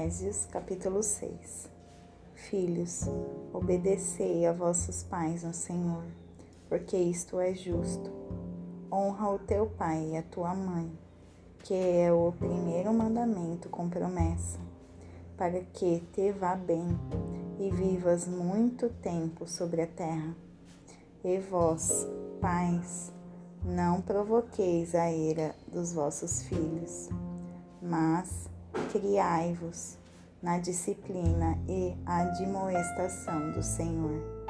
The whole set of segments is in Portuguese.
Efésios capítulo 6 Filhos, obedecei a vossos pais no Senhor, porque isto é justo. Honra o teu pai e a tua mãe, que é o primeiro mandamento com promessa, para que te vá bem e vivas muito tempo sobre a terra. E vós, pais, não provoqueis a ira dos vossos filhos, mas criai-vos na disciplina e admoestação do Senhor.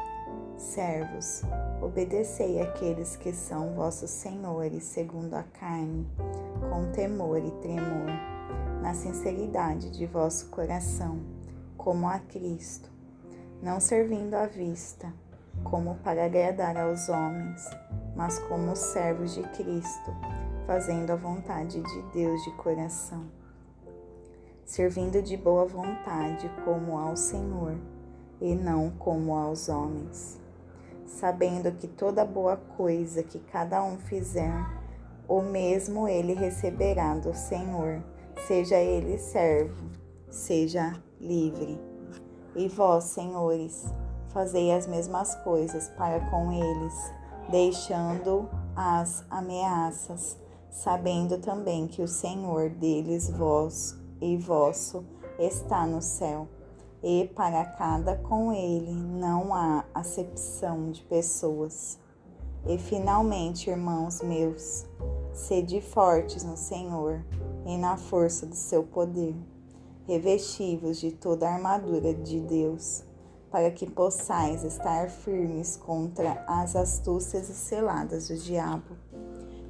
Servos, obedecei àqueles que são vossos senhores segundo a carne, com temor e tremor, na sinceridade de vosso coração, como a Cristo, não servindo à vista, como para agradar aos homens, mas como servos de Cristo, fazendo a vontade de Deus de coração servindo de boa vontade como ao Senhor e não como aos homens, sabendo que toda boa coisa que cada um fizer, o mesmo ele receberá do Senhor, seja ele servo, seja livre. E vós, senhores, fazei as mesmas coisas para com eles, deixando as ameaças, sabendo também que o Senhor deles vós e vosso está no céu, e para cada com ele não há acepção de pessoas. E finalmente, irmãos meus, sede fortes no Senhor e na força do seu poder. Revestivos de toda a armadura de Deus, para que possais estar firmes contra as astúcias e celadas do diabo.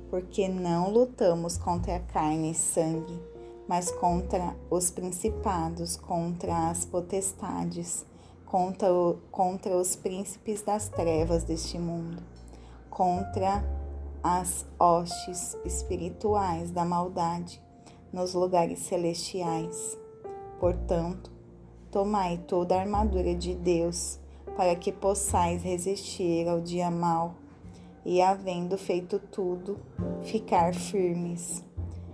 Porque não lutamos contra a carne e sangue, mas contra os principados, contra as potestades, contra, contra os príncipes das trevas deste mundo, contra as hostes espirituais da maldade nos lugares celestiais. Portanto, tomai toda a armadura de Deus, para que possais resistir ao dia mau e, havendo feito tudo, ficar firmes.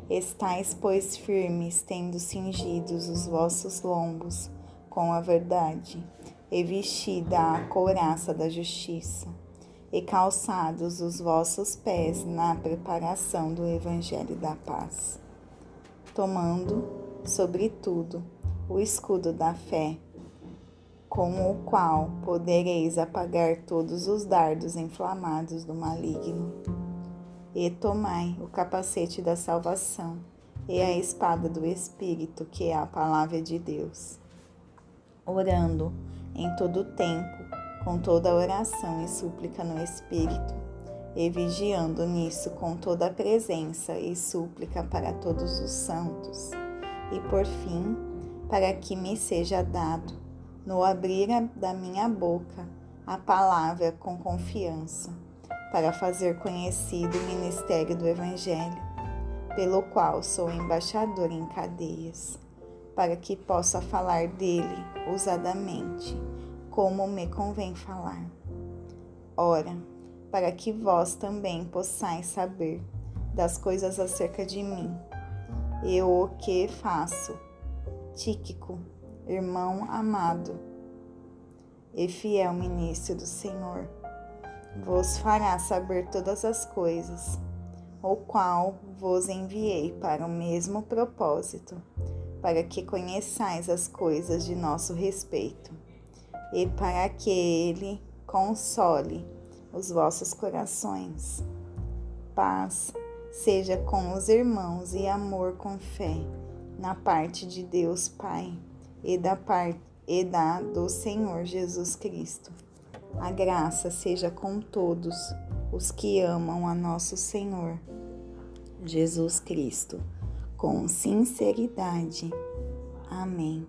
Estais, pois, firmes, tendo cingidos os vossos lombos com a verdade, e vestida a couraça da justiça, e calçados os vossos pés na preparação do evangelho da paz, tomando, sobretudo, o escudo da fé, com o qual podereis apagar todos os dardos inflamados do maligno e tomai o capacete da salvação e a espada do Espírito, que é a palavra de Deus. Orando em todo o tempo, com toda oração e súplica no Espírito, e vigiando nisso com toda a presença e súplica para todos os santos. E por fim, para que me seja dado, no abrir da minha boca, a palavra com confiança para fazer conhecido o ministério do Evangelho, pelo qual sou embaixador em cadeias, para que possa falar dele ousadamente, como me convém falar. Ora, para que vós também possais saber das coisas acerca de mim, e o que faço. Tíquico, irmão amado e fiel ministro do Senhor, vos fará saber todas as coisas, o qual vos enviei para o mesmo propósito, para que conheçais as coisas de nosso respeito, e para que ele console os vossos corações. Paz seja com os irmãos e amor com fé, na parte de Deus Pai e da parte e da do Senhor Jesus Cristo. A graça seja com todos os que amam a nosso Senhor Jesus Cristo, com sinceridade. Amém.